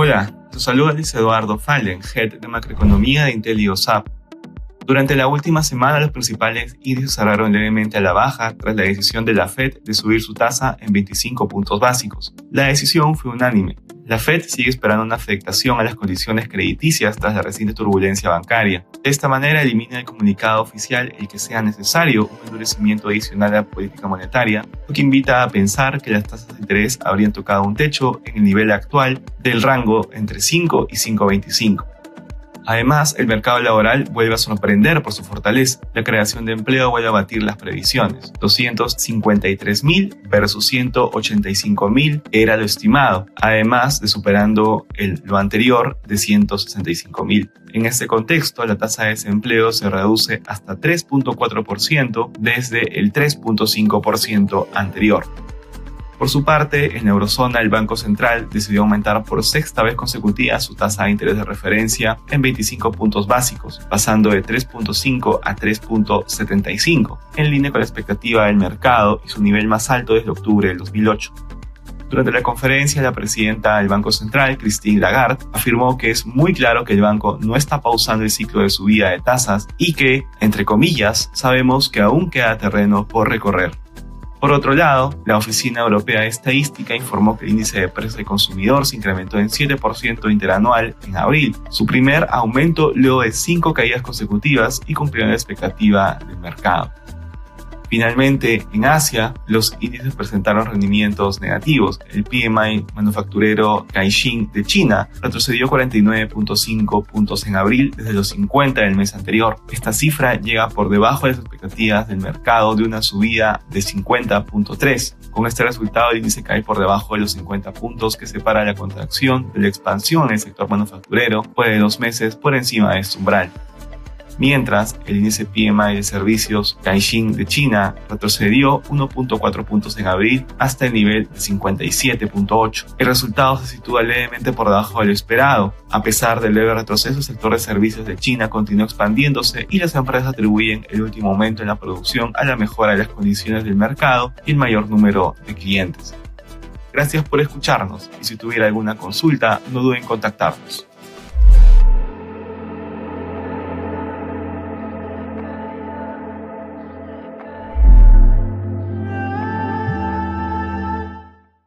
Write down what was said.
Hola, te saluda Luis Eduardo Fallen, Head de Macroeconomía de IntelioSAP. Durante la última semana, los principales índices cerraron levemente a la baja tras la decisión de la Fed de subir su tasa en 25 puntos básicos. La decisión fue unánime. La Fed sigue esperando una afectación a las condiciones crediticias tras la reciente turbulencia bancaria. De esta manera elimina el comunicado oficial el que sea necesario un endurecimiento adicional a la política monetaria, lo que invita a pensar que las tasas de interés habrían tocado un techo en el nivel actual del rango entre 5 y 5,25. Además, el mercado laboral vuelve a sorprender por su fortaleza. La creación de empleo vuelve a batir las previsiones. 253.000 versus 185.000 era lo estimado, además de superando el, lo anterior de 165.000. En este contexto, la tasa de desempleo se reduce hasta 3.4% desde el 3.5% anterior. Por su parte, en la eurozona, el Banco Central decidió aumentar por sexta vez consecutiva su tasa de interés de referencia en 25 puntos básicos, pasando de 3.5 a 3.75, en línea con la expectativa del mercado y su nivel más alto desde octubre del 2008. Durante la conferencia, la presidenta del Banco Central, Christine Lagarde, afirmó que es muy claro que el banco no está pausando el ciclo de subida de tasas y que, entre comillas, sabemos que aún queda terreno por recorrer. Por otro lado, la Oficina Europea de Estadística informó que el índice de precios del consumidor se incrementó en 7% interanual en abril, su primer aumento luego de cinco caídas consecutivas y cumplió la expectativa del mercado. Finalmente, en Asia, los índices presentaron rendimientos negativos. El PMI manufacturero Caixin de China retrocedió 49.5 puntos en abril desde los 50 del mes anterior. Esta cifra llega por debajo de las expectativas del mercado de una subida de 50.3. Con este resultado, el índice cae por debajo de los 50 puntos que separa la contracción de la expansión en el sector manufacturero, fue de dos meses por encima de este umbral mientras el índice PMI de servicios Caixin de China retrocedió 1.4 puntos en abril hasta el nivel de 57.8. El resultado se sitúa levemente por debajo de lo esperado. A pesar del leve retroceso, el sector de servicios de China continúa expandiéndose y las empresas atribuyen el último aumento en la producción a la mejora de las condiciones del mercado y el mayor número de clientes. Gracias por escucharnos y si tuviera alguna consulta, no duden en contactarnos.